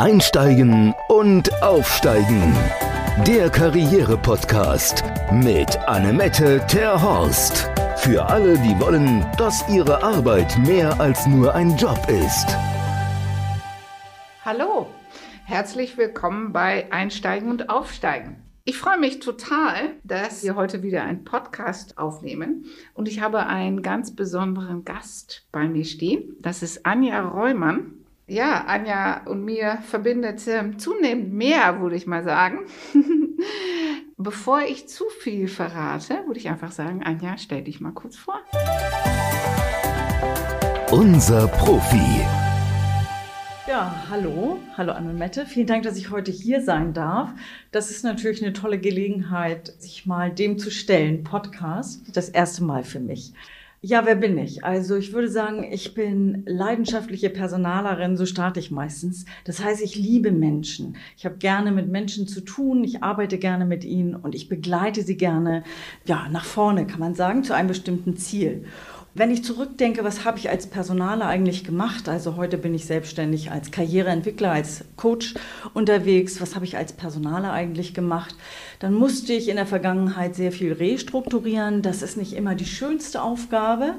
Einsteigen und Aufsteigen. Der Karriere-Podcast mit Annemette Terhorst. Für alle, die wollen, dass ihre Arbeit mehr als nur ein Job ist. Hallo, herzlich willkommen bei Einsteigen und Aufsteigen. Ich freue mich total, dass wir heute wieder einen Podcast aufnehmen und ich habe einen ganz besonderen Gast bei mir stehen. Das ist Anja Reumann. Ja, Anja und mir verbindet äh, zunehmend mehr, würde ich mal sagen. Bevor ich zu viel verrate, würde ich einfach sagen, Anja, stell dich mal kurz vor. Unser Profi. Ja, hallo, hallo Annemette. Vielen Dank, dass ich heute hier sein darf. Das ist natürlich eine tolle Gelegenheit, sich mal dem zu stellen. Podcast, das erste Mal für mich. Ja, wer bin ich? Also ich würde sagen, ich bin leidenschaftliche Personalerin, so starte ich meistens. Das heißt, ich liebe Menschen. Ich habe gerne mit Menschen zu tun, ich arbeite gerne mit ihnen und ich begleite sie gerne, ja, nach vorne, kann man sagen, zu einem bestimmten Ziel. Wenn ich zurückdenke, was habe ich als Personaler eigentlich gemacht? Also heute bin ich selbstständig als Karriereentwickler, als Coach unterwegs. Was habe ich als Personaler eigentlich gemacht? Dann musste ich in der Vergangenheit sehr viel restrukturieren. Das ist nicht immer die schönste Aufgabe.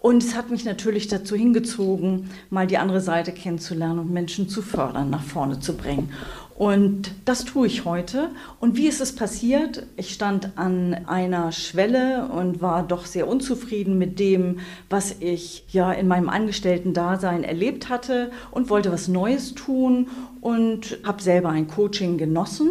Und es hat mich natürlich dazu hingezogen, mal die andere Seite kennenzulernen und Menschen zu fördern, nach vorne zu bringen. Und das tue ich heute. Und wie ist es passiert? Ich stand an einer Schwelle und war doch sehr unzufrieden mit dem, was ich ja in meinem Angestellten-Dasein erlebt hatte und wollte was Neues tun und habe selber ein Coaching genossen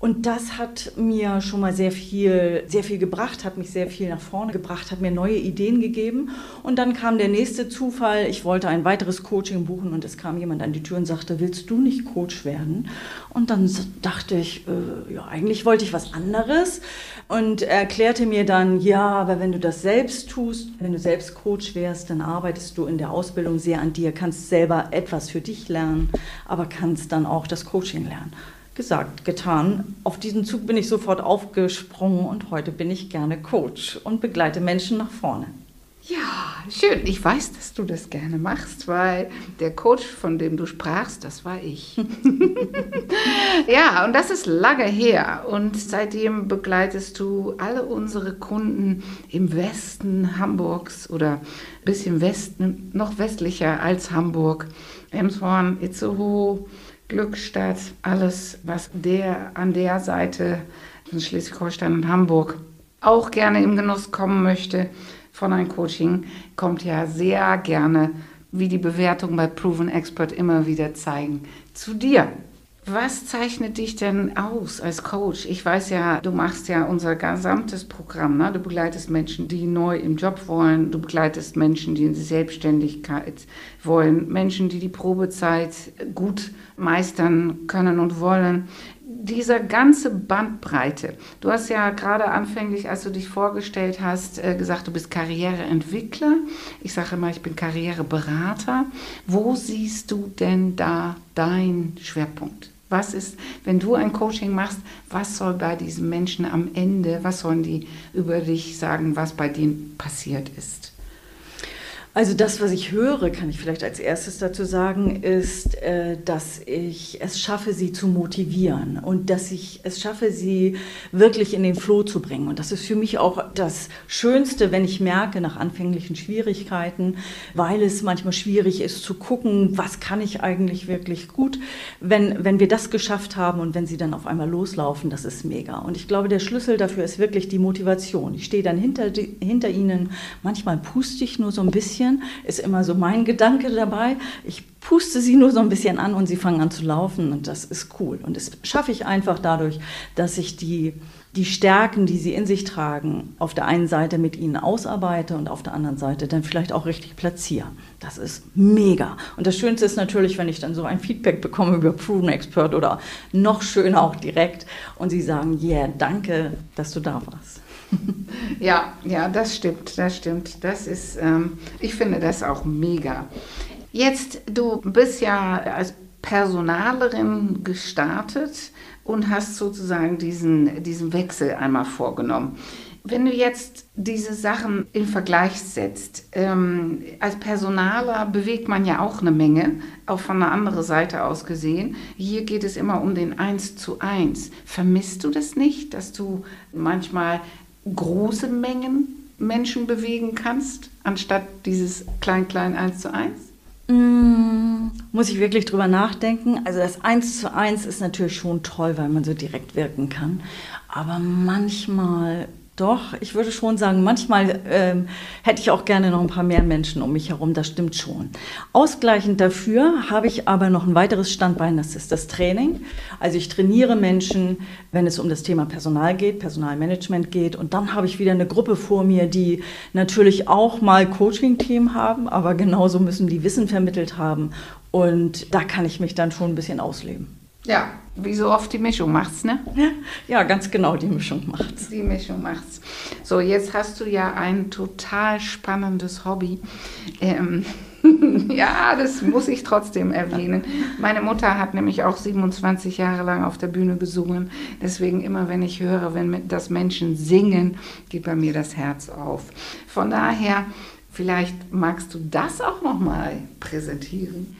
und das hat mir schon mal sehr viel, sehr viel gebracht, hat mich sehr viel nach vorne gebracht, hat mir neue Ideen gegeben. Und dann kam der nächste Zufall. Ich wollte ein weiteres Coaching buchen und es kam jemand an die Tür und sagte, willst du nicht Coach werden? Und dann dachte ich, äh, ja, eigentlich wollte ich was anderes und erklärte mir dann, ja, aber wenn du das selbst tust, wenn du selbst Coach wärst, dann arbeitest du in der Ausbildung sehr an dir, kannst selber etwas für dich lernen, aber kannst dann auch das Coaching lernen gesagt, getan. Auf diesen Zug bin ich sofort aufgesprungen und heute bin ich gerne Coach und begleite Menschen nach vorne. Ja, schön. Ich weiß, dass du das gerne machst, weil der Coach, von dem du sprachst, das war ich. ja, und das ist lange her. Und seitdem begleitest du alle unsere Kunden im Westen Hamburgs oder ein bisschen Westen, noch westlicher als Hamburg, Emshorn, Itzehoe, Glückstadt, alles, was der an der Seite von Schleswig-Holstein und Hamburg auch gerne im Genuss kommen möchte von einem Coaching, kommt ja sehr gerne, wie die Bewertungen bei Proven Expert immer wieder zeigen, zu dir. Was zeichnet dich denn aus als Coach? Ich weiß ja, du machst ja unser gesamtes Programm. Ne? Du begleitest Menschen, die neu im Job wollen. Du begleitest Menschen, die in die Selbstständigkeit wollen. Menschen, die die Probezeit gut meistern können und wollen. Diese ganze Bandbreite. Du hast ja gerade anfänglich, als du dich vorgestellt hast, äh, gesagt, du bist Karriereentwickler. Ich sage immer, ich bin Karriereberater. Wo siehst du denn da deinen Schwerpunkt? Was ist, wenn du ein Coaching machst, was soll bei diesen Menschen am Ende, was sollen die über dich sagen, was bei denen passiert ist? Also das, was ich höre, kann ich vielleicht als erstes dazu sagen, ist, äh, dass ich es schaffe, sie zu motivieren und dass ich es schaffe, sie wirklich in den Floh zu bringen. Und das ist für mich auch das Schönste, wenn ich merke, nach anfänglichen Schwierigkeiten, weil es manchmal schwierig ist zu gucken, was kann ich eigentlich wirklich gut. Wenn, wenn wir das geschafft haben und wenn sie dann auf einmal loslaufen, das ist mega. Und ich glaube, der Schlüssel dafür ist wirklich die Motivation. Ich stehe dann hinter, hinter ihnen, manchmal puste ich nur so ein bisschen bisschen, ist immer so mein Gedanke dabei. Ich puste sie nur so ein bisschen an und sie fangen an zu laufen und das ist cool. Und das schaffe ich einfach dadurch, dass ich die, die Stärken, die sie in sich tragen, auf der einen Seite mit ihnen ausarbeite und auf der anderen Seite dann vielleicht auch richtig platziere. Das ist mega. Und das Schönste ist natürlich, wenn ich dann so ein Feedback bekomme über Proven Expert oder noch schöner auch direkt und sie sagen, yeah, danke, dass du da warst. ja, ja, das stimmt, das stimmt. Das ist, ähm, ich finde das auch mega. Jetzt, du bist ja als Personalerin gestartet und hast sozusagen diesen, diesen Wechsel einmal vorgenommen. Wenn du jetzt diese Sachen in Vergleich setzt, ähm, als Personaler bewegt man ja auch eine Menge, auch von der anderen Seite aus gesehen. Hier geht es immer um den Eins zu Eins. Vermisst du das nicht, dass du manchmal große Mengen Menschen bewegen kannst, anstatt dieses klein-klein Eins zu Eins? Mm, muss ich wirklich drüber nachdenken. Also das Eins zu Eins ist natürlich schon toll, weil man so direkt wirken kann. Aber manchmal doch, ich würde schon sagen, manchmal ähm, hätte ich auch gerne noch ein paar mehr Menschen um mich herum, das stimmt schon. Ausgleichend dafür habe ich aber noch ein weiteres Standbein, das ist das Training. Also ich trainiere Menschen, wenn es um das Thema Personal geht, Personalmanagement geht. Und dann habe ich wieder eine Gruppe vor mir, die natürlich auch mal Coaching-Themen haben, aber genauso müssen die Wissen vermittelt haben. Und da kann ich mich dann schon ein bisschen ausleben. Ja, wie so oft die Mischung macht's, ne? Ja, ganz genau, die Mischung macht's. Die Mischung macht's. So, jetzt hast du ja ein total spannendes Hobby. Ähm, ja, das muss ich trotzdem erwähnen. Meine Mutter hat nämlich auch 27 Jahre lang auf der Bühne gesungen. Deswegen immer, wenn ich höre, wenn das Menschen singen, geht bei mir das Herz auf. Von daher, vielleicht magst du das auch noch mal präsentieren.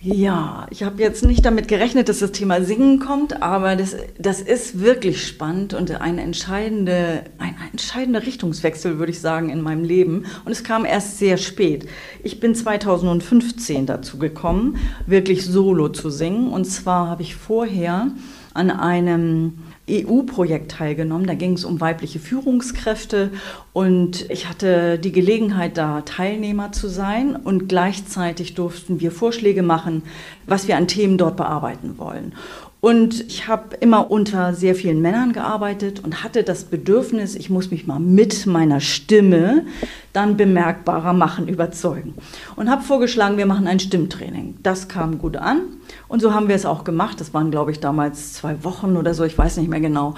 Ja, ich habe jetzt nicht damit gerechnet, dass das Thema Singen kommt, aber das, das ist wirklich spannend und ein, entscheidende, ein, ein entscheidender Richtungswechsel, würde ich sagen, in meinem Leben. Und es kam erst sehr spät. Ich bin 2015 dazu gekommen, wirklich solo zu singen. Und zwar habe ich vorher an einem EU-Projekt teilgenommen. Da ging es um weibliche Führungskräfte und ich hatte die Gelegenheit, da Teilnehmer zu sein und gleichzeitig durften wir Vorschläge machen, was wir an Themen dort bearbeiten wollen. Und ich habe immer unter sehr vielen Männern gearbeitet und hatte das Bedürfnis, ich muss mich mal mit meiner Stimme dann bemerkbarer machen, überzeugen. Und habe vorgeschlagen, wir machen ein Stimmtraining. Das kam gut an und so haben wir es auch gemacht. Das waren, glaube ich, damals zwei Wochen oder so, ich weiß nicht mehr genau.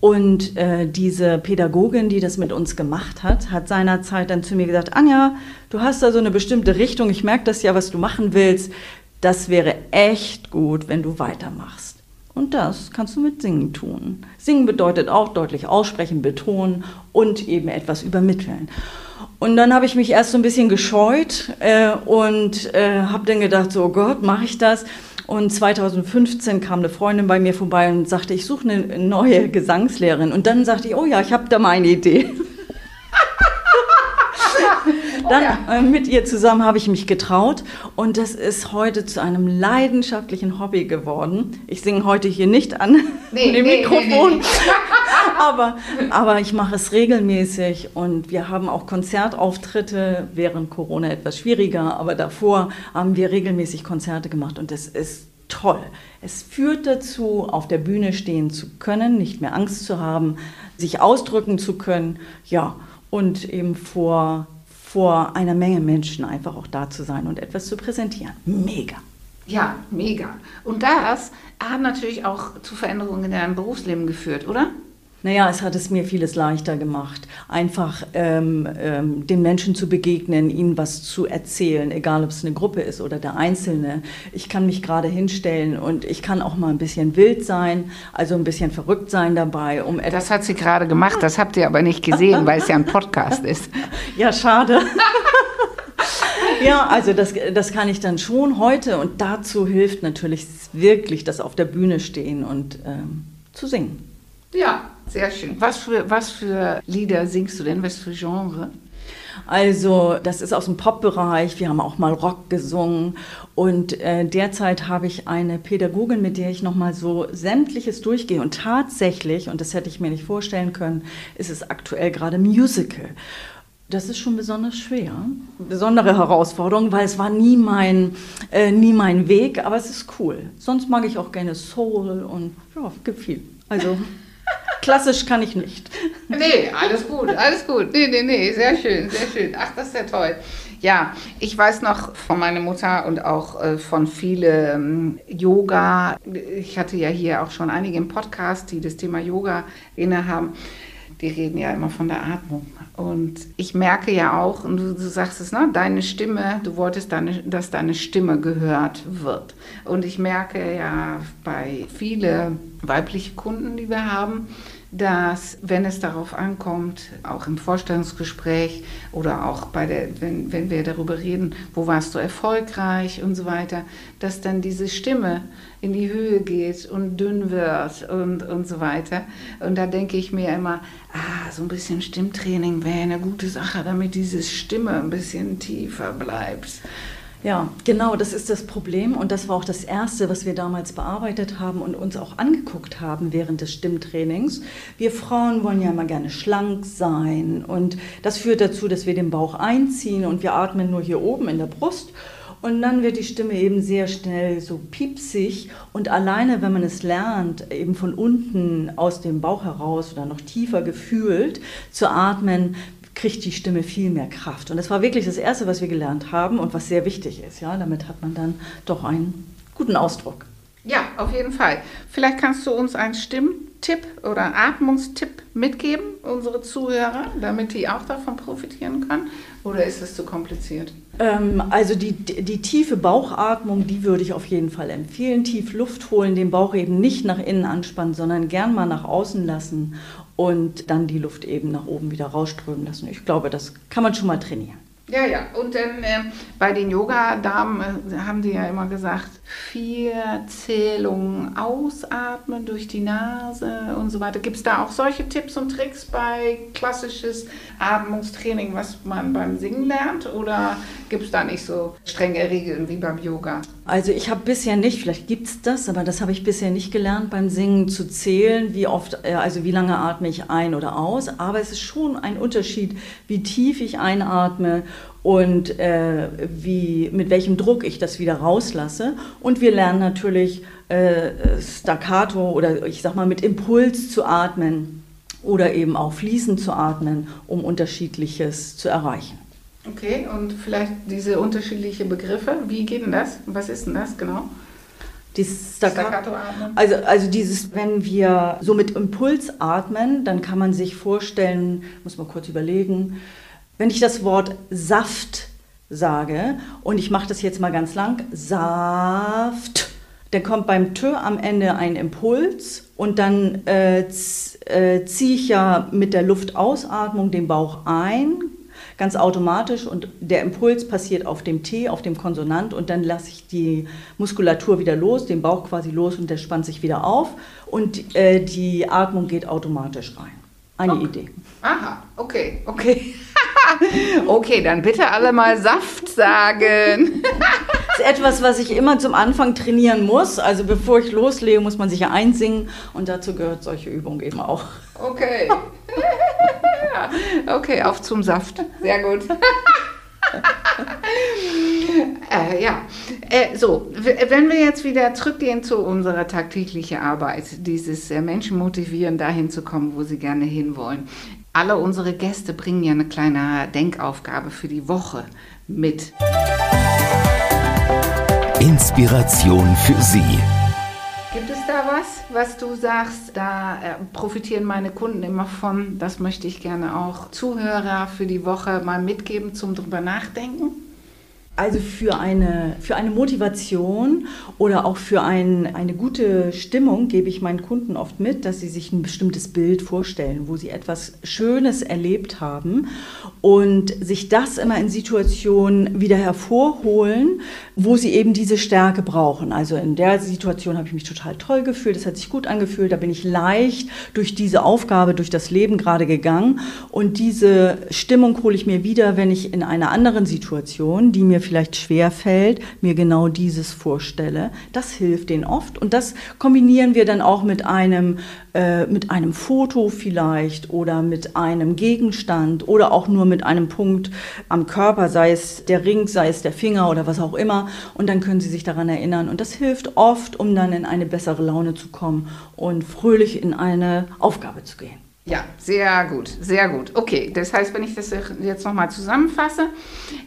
Und äh, diese Pädagogin, die das mit uns gemacht hat, hat seinerzeit dann zu mir gesagt, Anja, du hast da so eine bestimmte Richtung, ich merke das ja, was du machen willst. Das wäre echt gut, wenn du weitermachst. Und das kannst du mit Singen tun. Singen bedeutet auch deutlich aussprechen, betonen und eben etwas übermitteln. Und dann habe ich mich erst so ein bisschen gescheut äh, und äh, habe dann gedacht, so oh Gott, mache ich das? Und 2015 kam eine Freundin bei mir vorbei und sagte, ich suche eine neue Gesangslehrerin. Und dann sagte ich, oh ja, ich habe da mal eine Idee. Dann ja. äh, mit ihr zusammen habe ich mich getraut und das ist heute zu einem leidenschaftlichen Hobby geworden. Ich singe heute hier nicht an nee, dem nee, Mikrofon, nee, aber, aber ich mache es regelmäßig und wir haben auch Konzertauftritte, während Corona etwas schwieriger, aber davor haben wir regelmäßig Konzerte gemacht und das ist toll. Es führt dazu, auf der Bühne stehen zu können, nicht mehr Angst zu haben, sich ausdrücken zu können, ja, und eben vor vor einer Menge Menschen einfach auch da zu sein und etwas zu präsentieren. Mega. Ja, mega. Und das hat natürlich auch zu Veränderungen in deinem Berufsleben geführt, oder? Naja, es hat es mir vieles leichter gemacht, einfach ähm, ähm, den Menschen zu begegnen, ihnen was zu erzählen, egal ob es eine Gruppe ist oder der Einzelne. Ich kann mich gerade hinstellen und ich kann auch mal ein bisschen wild sein, also ein bisschen verrückt sein dabei. Um das hat sie gerade gemacht, das habt ihr aber nicht gesehen, weil es ja ein Podcast ist. Ja, schade. Ja, also das, das kann ich dann schon heute und dazu hilft natürlich wirklich das auf der Bühne stehen und ähm, zu singen. Ja, sehr schön. Was für, was für Lieder singst du denn? Was für Genre? Also das ist aus dem Pop-Bereich. Wir haben auch mal Rock gesungen. Und äh, derzeit habe ich eine Pädagogin, mit der ich nochmal so sämtliches durchgehe. Und tatsächlich, und das hätte ich mir nicht vorstellen können, ist es aktuell gerade Musical. Das ist schon besonders schwer, besondere Herausforderung, weil es war nie mein, äh, nie mein Weg, aber es ist cool. Sonst mag ich auch gerne Soul und ja, gibt viel. Also Klassisch kann ich nicht. Nee, alles gut, alles gut. Nee, nee, nee, sehr schön, sehr schön. Ach, das ist ja toll. Ja, ich weiß noch von meiner Mutter und auch äh, von vielen ähm, Yoga. Ich hatte ja hier auch schon einige im Podcast, die das Thema Yoga inne haben. Die reden ja immer von der Atmung. Und ich merke ja auch, und du, du sagst es, ne, deine Stimme, du wolltest, deine, dass deine Stimme gehört wird. Und ich merke ja bei vielen weiblichen Kunden, die wir haben, dass wenn es darauf ankommt, auch im Vorstellungsgespräch oder auch bei der, wenn, wenn wir darüber reden, wo warst du erfolgreich und so weiter, dass dann diese Stimme in die Höhe geht und dünn wird und, und so weiter. Und da denke ich mir immer, ah, so ein bisschen Stimmtraining wäre eine gute Sache, damit diese Stimme ein bisschen tiefer bleibt. Ja, genau, das ist das Problem und das war auch das Erste, was wir damals bearbeitet haben und uns auch angeguckt haben während des Stimmtrainings. Wir Frauen wollen ja immer gerne schlank sein und das führt dazu, dass wir den Bauch einziehen und wir atmen nur hier oben in der Brust und dann wird die Stimme eben sehr schnell so piepsig und alleine, wenn man es lernt, eben von unten aus dem Bauch heraus oder noch tiefer gefühlt zu atmen, kriegt die Stimme viel mehr Kraft. Und das war wirklich das Erste, was wir gelernt haben und was sehr wichtig ist. Ja, damit hat man dann doch einen guten Ausdruck. Ja, auf jeden Fall. Vielleicht kannst du uns einen Stimmtipp oder Atmungstipp mitgeben, unsere Zuhörer, damit die auch davon profitieren können? Oder ist es zu kompliziert? Ähm, also die, die tiefe Bauchatmung, die würde ich auf jeden Fall empfehlen. Tief Luft holen, den Bauch eben nicht nach innen anspannen, sondern gern mal nach außen lassen und dann die Luft eben nach oben wieder rausströmen lassen. Ich glaube, das kann man schon mal trainieren. Ja, ja. Und dann äh, bei den Yoga-Damen äh, haben die ja immer gesagt, vier Zählungen ausatmen durch die Nase und so weiter. Gibt es da auch solche Tipps und Tricks bei klassisches Atmungstraining, was man beim Singen lernt? Oder gibt es da nicht so strenge Regeln wie beim Yoga? Also ich habe bisher nicht, vielleicht gibt es das, aber das habe ich bisher nicht gelernt beim Singen zu zählen, wie oft, äh, also wie lange atme ich ein oder aus. Aber es ist schon ein Unterschied, wie tief ich einatme und äh, wie, mit welchem Druck ich das wieder rauslasse. Und wir lernen natürlich äh, staccato oder ich sag mal mit Impuls zu atmen oder eben auch fließend zu atmen, um unterschiedliches zu erreichen. Okay, und vielleicht diese unterschiedlichen Begriffe, wie geht denn das? Was ist denn das genau? Dieses Staccato, atmen. Also, also dieses, wenn wir so mit Impuls atmen, dann kann man sich vorstellen, muss man kurz überlegen, wenn ich das Wort Saft sage und ich mache das jetzt mal ganz lang, Saft, dann kommt beim Tö am Ende ein Impuls und dann äh, äh, ziehe ich ja mit der Luftausatmung den Bauch ein, ganz automatisch und der Impuls passiert auf dem T, auf dem Konsonant und dann lasse ich die Muskulatur wieder los, den Bauch quasi los und der spannt sich wieder auf und äh, die Atmung geht automatisch rein. Eine okay. Idee. Aha, okay, okay. okay, dann bitte alle mal Saft sagen. das ist etwas, was ich immer zum Anfang trainieren muss. Also bevor ich loslege, muss man sich ja einsingen und dazu gehört solche Übung eben auch. Okay. okay, auf zum Saft. Sehr gut. äh, ja, äh, so, wenn wir jetzt wieder zurückgehen zu unserer tagtäglichen Arbeit, dieses äh, Menschen motivieren, dahin zu kommen, wo sie gerne hinwollen. Alle unsere Gäste bringen ja eine kleine Denkaufgabe für die Woche mit. Inspiration für Sie. Gibt es da was, was du sagst, da äh, profitieren meine Kunden immer von? Das möchte ich gerne auch Zuhörer für die Woche mal mitgeben zum drüber nachdenken. Also für eine, für eine Motivation oder auch für ein, eine gute Stimmung gebe ich meinen Kunden oft mit, dass sie sich ein bestimmtes Bild vorstellen, wo sie etwas Schönes erlebt haben und sich das immer in Situationen wieder hervorholen, wo sie eben diese Stärke brauchen. Also in der Situation habe ich mich total toll gefühlt, es hat sich gut angefühlt, da bin ich leicht durch diese Aufgabe, durch das Leben gerade gegangen und diese Stimmung hole ich mir wieder, wenn ich in einer anderen Situation, die mir vielleicht schwer fällt, mir genau dieses vorstelle. Das hilft denen oft und das kombinieren wir dann auch mit einem, äh, mit einem Foto vielleicht oder mit einem Gegenstand oder auch nur mit einem Punkt am Körper, sei es der Ring, sei es der Finger oder was auch immer und dann können sie sich daran erinnern und das hilft oft, um dann in eine bessere Laune zu kommen und fröhlich in eine Aufgabe zu gehen. Ja, sehr gut, sehr gut. Okay, das heißt, wenn ich das jetzt nochmal zusammenfasse,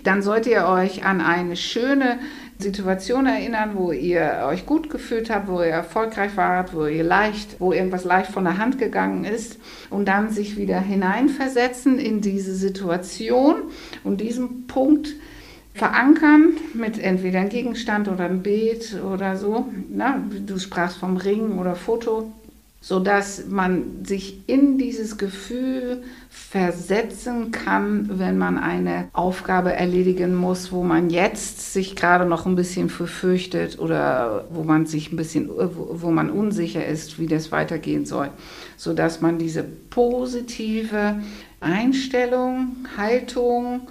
dann solltet ihr euch an eine schöne Situation erinnern, wo ihr euch gut gefühlt habt, wo ihr erfolgreich wart, wo ihr leicht, wo irgendwas leicht von der Hand gegangen ist und dann sich wieder hineinversetzen in diese Situation und diesen Punkt verankern mit entweder einem Gegenstand oder einem Bild oder so. Na, du sprachst vom Ring oder Foto sodass man sich in dieses Gefühl versetzen kann, wenn man eine Aufgabe erledigen muss, wo man jetzt sich gerade noch ein bisschen fürchtet oder wo man sich ein bisschen, wo man unsicher ist, wie das weitergehen soll, sodass man diese positive Einstellung, Haltung,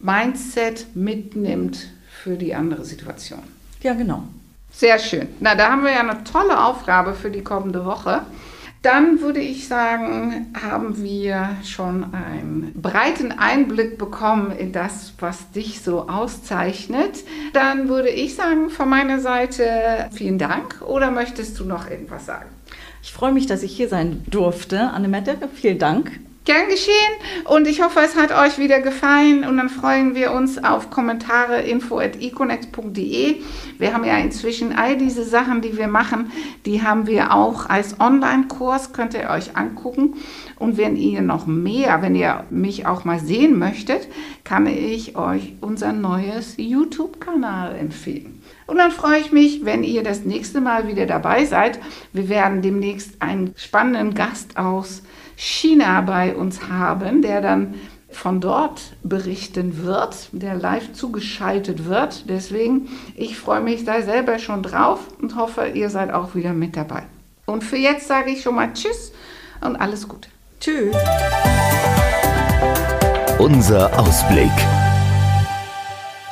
Mindset mitnimmt für die andere Situation. Ja, genau. Sehr schön. Na, da haben wir ja eine tolle Aufgabe für die kommende Woche. Dann würde ich sagen, haben wir schon einen breiten Einblick bekommen in das, was dich so auszeichnet. Dann würde ich sagen, von meiner Seite vielen Dank. Oder möchtest du noch irgendwas sagen? Ich freue mich, dass ich hier sein durfte. Annemette, vielen Dank. Gern geschehen und ich hoffe, es hat euch wieder gefallen und dann freuen wir uns auf Kommentare info@econex.de. Wir haben ja inzwischen all diese Sachen, die wir machen, die haben wir auch als Online-Kurs, könnt ihr euch angucken. Und wenn ihr noch mehr, wenn ihr mich auch mal sehen möchtet, kann ich euch unser neues YouTube-Kanal empfehlen. Und dann freue ich mich, wenn ihr das nächste Mal wieder dabei seid. Wir werden demnächst einen spannenden Gast aus China bei uns haben, der dann von dort berichten wird, der live zugeschaltet wird. Deswegen, ich freue mich da selber schon drauf und hoffe, ihr seid auch wieder mit dabei. Und für jetzt sage ich schon mal Tschüss und alles Gute. Tschüss. Unser Ausblick.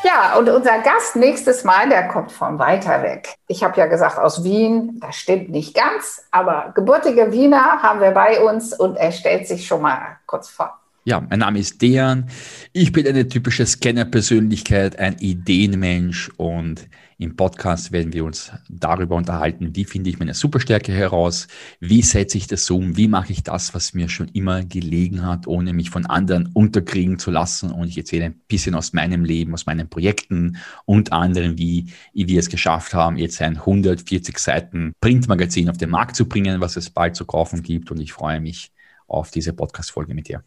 Ja, und unser Gast nächstes Mal, der kommt von weiter weg. Ich habe ja gesagt aus Wien, das stimmt nicht ganz, aber gebürtige Wiener haben wir bei uns und er stellt sich schon mal kurz vor. Ja, mein Name ist Dejan. Ich bin eine typische Scanner-Persönlichkeit, ein Ideenmensch und im Podcast werden wir uns darüber unterhalten, wie finde ich meine Superstärke heraus, wie setze ich das um, wie mache ich das, was mir schon immer gelegen hat, ohne mich von anderen unterkriegen zu lassen. Und ich erzähle ein bisschen aus meinem Leben, aus meinen Projekten und anderen, wie wir es geschafft haben, jetzt ein 140 Seiten Printmagazin auf den Markt zu bringen, was es bald zu kaufen gibt. Und ich freue mich auf diese Podcast-Folge mit dir.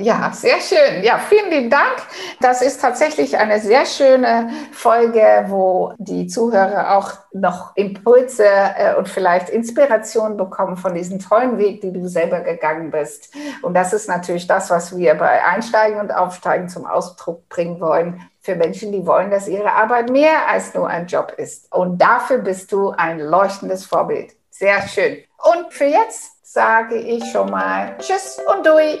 Ja, sehr schön. Ja, vielen lieben Dank. Das ist tatsächlich eine sehr schöne Folge, wo die Zuhörer auch noch Impulse äh, und vielleicht Inspiration bekommen von diesem tollen Weg, die du selber gegangen bist. Und das ist natürlich das, was wir bei Einsteigen und Aufsteigen zum Ausdruck bringen wollen. Für Menschen, die wollen, dass ihre Arbeit mehr als nur ein Job ist. Und dafür bist du ein leuchtendes Vorbild. Sehr schön. Und für jetzt sage ich schon mal Tschüss und Dui.